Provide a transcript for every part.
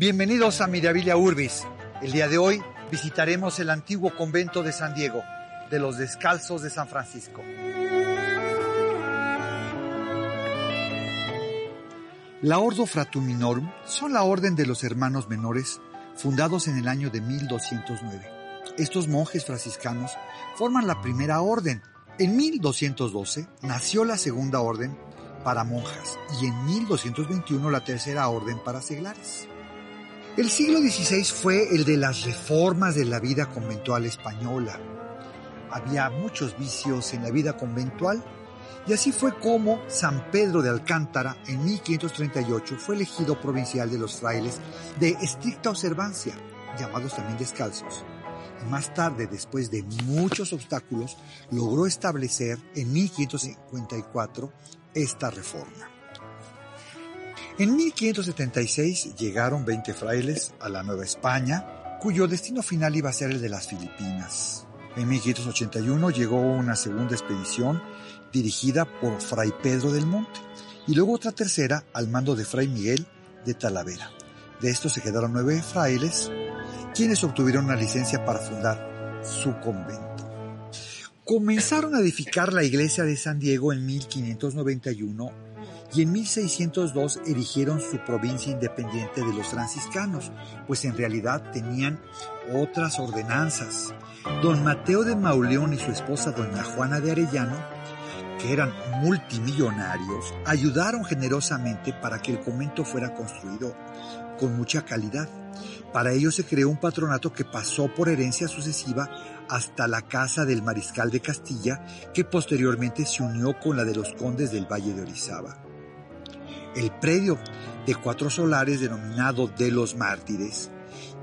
Bienvenidos a Mirabilia Urbis. El día de hoy visitaremos el antiguo convento de San Diego, de los Descalzos de San Francisco. La Ordo Fratuminorum son la orden de los hermanos menores fundados en el año de 1209. Estos monjes franciscanos forman la primera orden. En 1212 nació la segunda orden para monjas y en 1221 la tercera orden para seglares. El siglo XVI fue el de las reformas de la vida conventual española. Había muchos vicios en la vida conventual y así fue como San Pedro de Alcántara en 1538 fue elegido provincial de los frailes de estricta observancia, llamados también descalzos. Y más tarde, después de muchos obstáculos, logró establecer en 1554 esta reforma. En 1576 llegaron 20 frailes a la Nueva España, cuyo destino final iba a ser el de las Filipinas. En 1581 llegó una segunda expedición dirigida por Fray Pedro del Monte y luego otra tercera al mando de Fray Miguel de Talavera. De estos se quedaron nueve frailes, quienes obtuvieron una licencia para fundar su convento. Comenzaron a edificar la iglesia de San Diego en 1591 y en 1602 erigieron su provincia independiente de los franciscanos, pues en realidad tenían otras ordenanzas. Don Mateo de Mauleón y su esposa doña Juana de Arellano, que eran multimillonarios, ayudaron generosamente para que el convento fuera construido con mucha calidad. Para ello se creó un patronato que pasó por herencia sucesiva hasta la casa del mariscal de Castilla, que posteriormente se unió con la de los condes del Valle de Orizaba. El predio de cuatro solares denominado de los mártires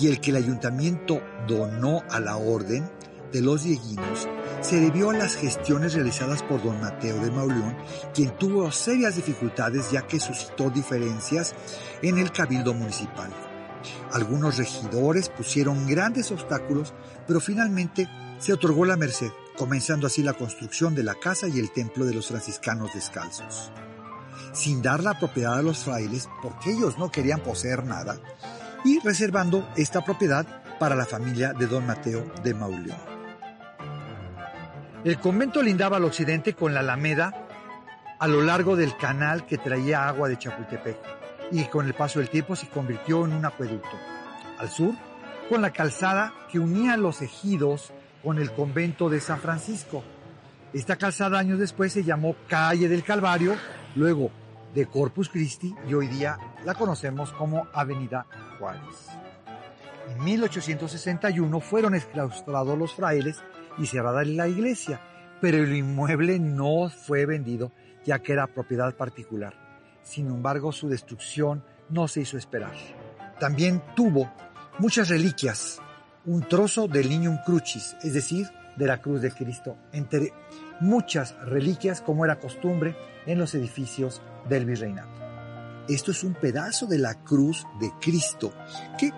y el que el ayuntamiento donó a la orden de los dieguinos se debió a las gestiones realizadas por don Mateo de Mauleón, quien tuvo serias dificultades ya que suscitó diferencias en el cabildo municipal. Algunos regidores pusieron grandes obstáculos, pero finalmente se otorgó la merced, comenzando así la construcción de la casa y el templo de los franciscanos descalzos. Sin dar la propiedad a los frailes, porque ellos no querían poseer nada, y reservando esta propiedad para la familia de don Mateo de Mauleón. El convento lindaba al occidente con la Alameda a lo largo del canal que traía agua de Chapultepec y con el paso del tiempo se convirtió en un acueducto. Al sur, con la calzada que unía los ejidos con el convento de San Francisco. Esta calzada años después se llamó Calle del Calvario, luego de Corpus Christi y hoy día la conocemos como Avenida Juárez. En 1861 fueron exclaustrados los frailes y cerrada la iglesia, pero el inmueble no fue vendido ya que era propiedad particular. Sin embargo, su destrucción no se hizo esperar. También tuvo muchas reliquias, un trozo del Niñum Crucis, es decir, de la cruz de Cristo, entre muchas reliquias como era costumbre en los edificios del virreinato. Esto es un pedazo de la cruz de Cristo que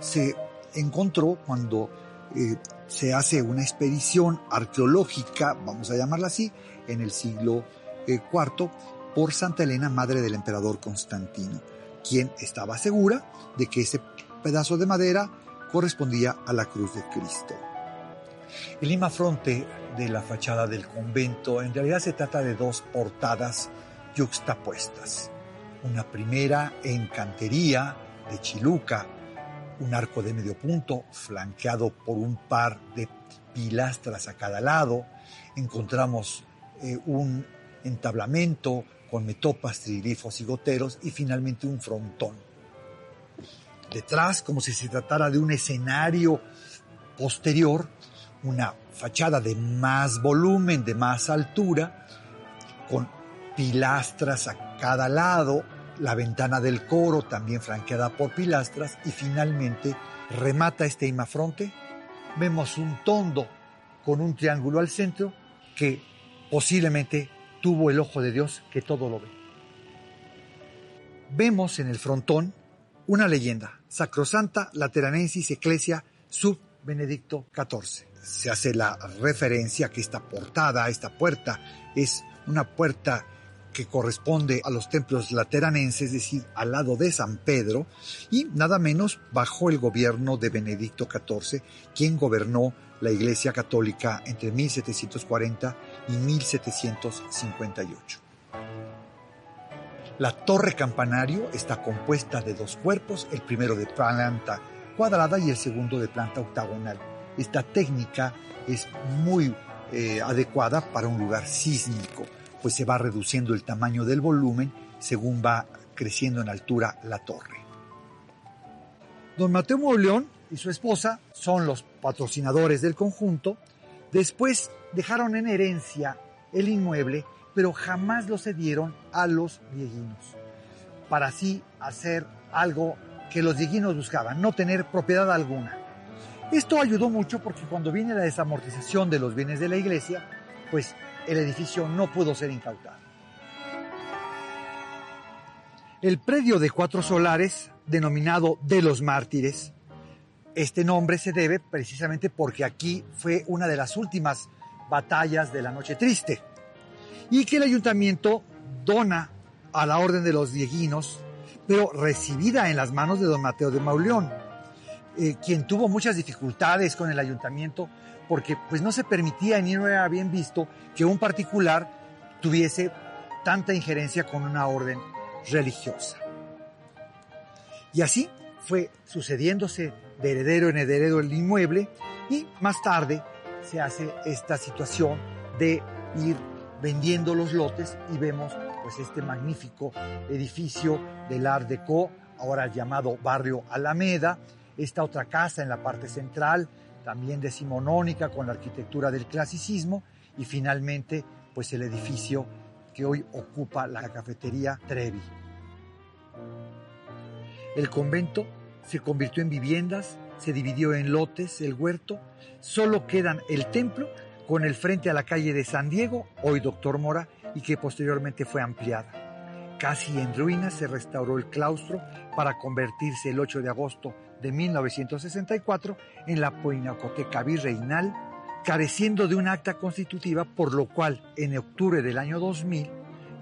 se encontró cuando eh, se hace una expedición arqueológica, vamos a llamarla así, en el siglo IV eh, por Santa Elena, madre del emperador Constantino, quien estaba segura de que ese pedazo de madera correspondía a la cruz de Cristo. El lima fronte de la fachada del convento en realidad se trata de dos portadas yuxtapuestas. Una primera en cantería de Chiluca, un arco de medio punto flanqueado por un par de pilastras a cada lado. Encontramos eh, un entablamento con metopas, trilifos y goteros y finalmente un frontón. Detrás, como si se tratara de un escenario posterior, una fachada de más volumen, de más altura, con pilastras a cada lado, la ventana del coro también franqueada por pilastras y finalmente remata este imafronte. Vemos un tondo con un triángulo al centro que posiblemente tuvo el ojo de Dios que todo lo ve. Vemos en el frontón una leyenda, Sacrosanta Lateranensis Ecclesia sub Benedicto XIV. Se hace la referencia que esta portada, esta puerta, es una puerta que corresponde a los templos lateranenses, es decir, al lado de San Pedro, y nada menos bajo el gobierno de Benedicto XIV, quien gobernó la Iglesia Católica entre 1740 y 1758. La torre campanario está compuesta de dos cuerpos, el primero de planta cuadrada y el segundo de planta octagonal. Esta técnica es muy eh, adecuada para un lugar sísmico, pues se va reduciendo el tamaño del volumen según va creciendo en altura la torre. Don Mateo Mauleón y su esposa son los patrocinadores del conjunto. Después dejaron en herencia el inmueble, pero jamás lo cedieron a los dieguinos, para así hacer algo que los dieguinos buscaban, no tener propiedad alguna. Esto ayudó mucho porque cuando viene la desamortización de los bienes de la iglesia, pues el edificio no pudo ser incautado. El predio de cuatro solares, denominado de los mártires, este nombre se debe precisamente porque aquí fue una de las últimas batallas de la Noche Triste y que el ayuntamiento dona a la Orden de los Dieguinos, pero recibida en las manos de don Mateo de Mauleón, eh, quien tuvo muchas dificultades con el ayuntamiento porque pues no se permitía ni no era bien visto que un particular tuviese tanta injerencia con una orden religiosa. Y así fue sucediéndose de heredero en heredero el inmueble y más tarde se hace esta situación de ir vendiendo los lotes y vemos pues este magnífico edificio del Art Deco, ahora llamado Barrio Alameda, esta otra casa en la parte central, también decimonónica con la arquitectura del clasicismo y finalmente pues el edificio que hoy ocupa la cafetería Trevi. El convento se convirtió en viviendas, se dividió en lotes el huerto, solo quedan el templo con el frente a la calle de San Diego, hoy Doctor Mora, y que posteriormente fue ampliada. Casi en ruinas se restauró el claustro para convertirse el 8 de agosto de 1964 en la Pinacoteca Virreinal, careciendo de un acta constitutiva, por lo cual en octubre del año 2000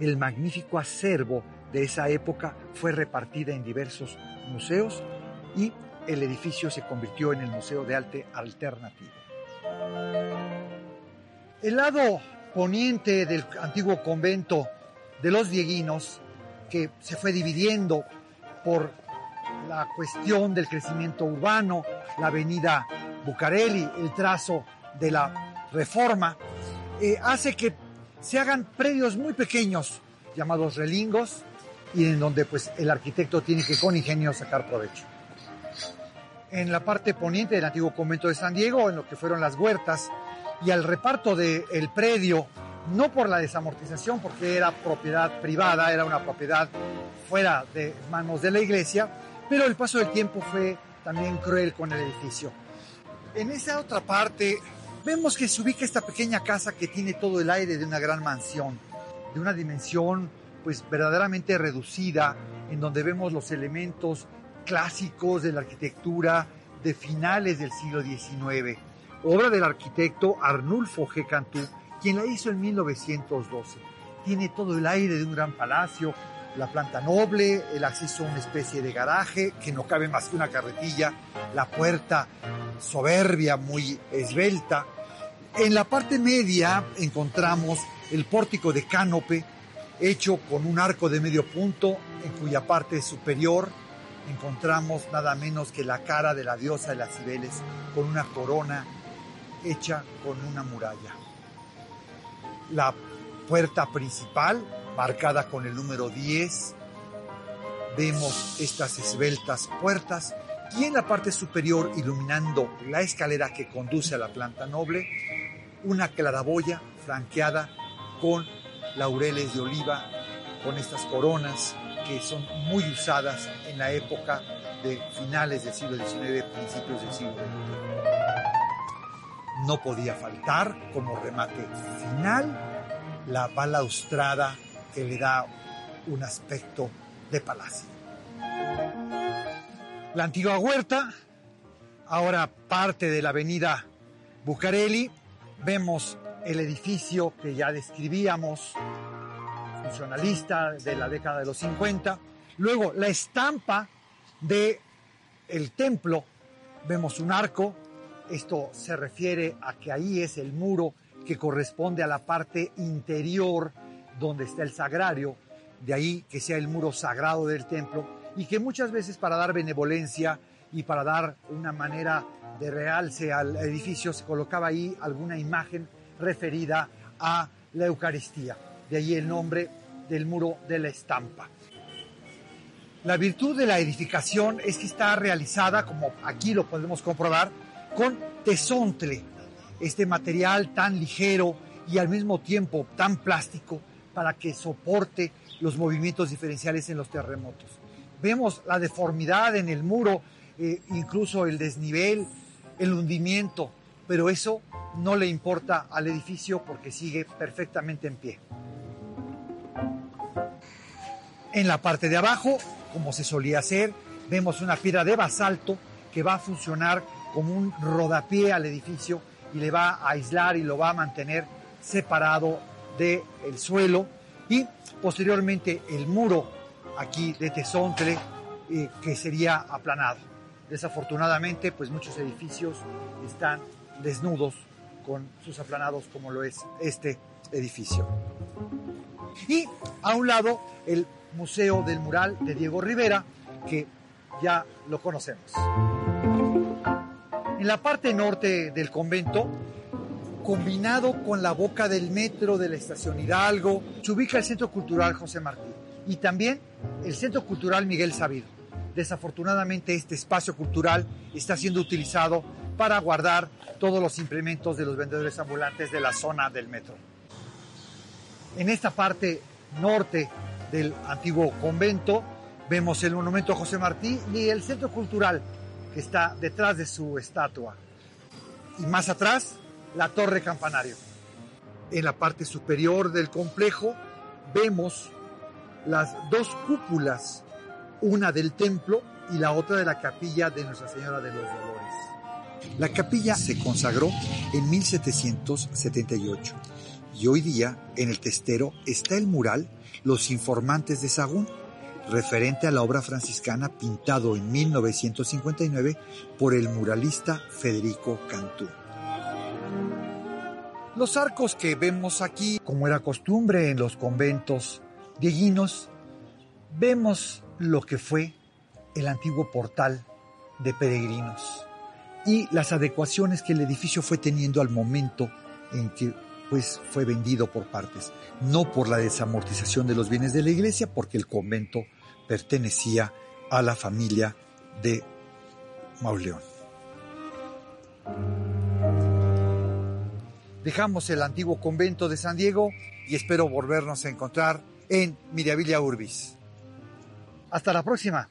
el magnífico acervo de esa época fue repartida en diversos museos y el edificio se convirtió en el Museo de Arte Alternativo. El lado poniente del antiguo convento de los Dieguinos, que se fue dividiendo por la cuestión del crecimiento urbano, la avenida Bucareli, el trazo de la reforma, eh, hace que se hagan predios muy pequeños llamados relingos y en donde pues el arquitecto tiene que con ingenio sacar provecho. En la parte poniente del antiguo convento de San Diego, en lo que fueron las huertas y al reparto del predio, no por la desamortización, porque era propiedad privada, era una propiedad fuera de manos de la iglesia, pero el paso del tiempo fue también cruel con el edificio. En esa otra parte vemos que se ubica esta pequeña casa que tiene todo el aire de una gran mansión, de una dimensión pues verdaderamente reducida, en donde vemos los elementos clásicos de la arquitectura de finales del siglo XIX, obra del arquitecto Arnulfo G. Cantú, quien la hizo en 1912. Tiene todo el aire de un gran palacio, la planta noble, el acceso a una especie de garaje que no cabe más que una carretilla, la puerta soberbia, muy esbelta. En la parte media encontramos el pórtico de cánope, hecho con un arco de medio punto, en cuya parte superior encontramos nada menos que la cara de la diosa de las Cibeles, con una corona hecha con una muralla. La puerta principal marcada con el número 10. Vemos estas esbeltas puertas y en la parte superior, iluminando la escalera que conduce a la planta noble, una claraboya franqueada con laureles de oliva, con estas coronas que son muy usadas en la época de finales del siglo XIX, principios del siglo XX. No podía faltar como remate final la balaustrada le da un aspecto de palacio. La antigua huerta, ahora parte de la avenida Bucareli, vemos el edificio que ya describíamos, funcionalista de la década de los 50. Luego la estampa de el templo, vemos un arco, esto se refiere a que ahí es el muro que corresponde a la parte interior donde está el sagrario, de ahí que sea el muro sagrado del templo y que muchas veces para dar benevolencia y para dar una manera de realce al edificio se colocaba ahí alguna imagen referida a la Eucaristía. De ahí el nombre del muro de la estampa. La virtud de la edificación es que está realizada, como aquí lo podemos comprobar, con tesontle, este material tan ligero y al mismo tiempo tan plástico para que soporte los movimientos diferenciales en los terremotos. Vemos la deformidad en el muro, eh, incluso el desnivel, el hundimiento, pero eso no le importa al edificio porque sigue perfectamente en pie. En la parte de abajo, como se solía hacer, vemos una piedra de basalto que va a funcionar como un rodapié al edificio y le va a aislar y lo va a mantener separado del suelo y posteriormente el muro aquí de Tesontle eh, que sería aplanado. Desafortunadamente, pues muchos edificios están desnudos con sus aplanados como lo es este edificio. Y a un lado el Museo del Mural de Diego Rivera, que ya lo conocemos. En la parte norte del convento, combinado con la boca del metro de la estación Hidalgo, se ubica el Centro Cultural José Martí y también el Centro Cultural Miguel Sabido. Desafortunadamente este espacio cultural está siendo utilizado para guardar todos los implementos de los vendedores ambulantes de la zona del metro. En esta parte norte del antiguo convento vemos el monumento a José Martí y el centro cultural que está detrás de su estatua. Y más atrás, la torre campanario. En la parte superior del complejo vemos las dos cúpulas, una del templo y la otra de la capilla de Nuestra Señora de los Dolores. La capilla se consagró en 1778 y hoy día en el testero está el mural Los Informantes de Sagún, referente a la obra franciscana pintado en 1959 por el muralista Federico Cantú. Los arcos que vemos aquí, como era costumbre en los conventos dieguinos, vemos lo que fue el antiguo portal de peregrinos y las adecuaciones que el edificio fue teniendo al momento en que pues fue vendido por partes, no por la desamortización de los bienes de la iglesia, porque el convento pertenecía a la familia de Mauleón. Dejamos el antiguo convento de San Diego y espero volvernos a encontrar en Mirabilia Urbis. Hasta la próxima.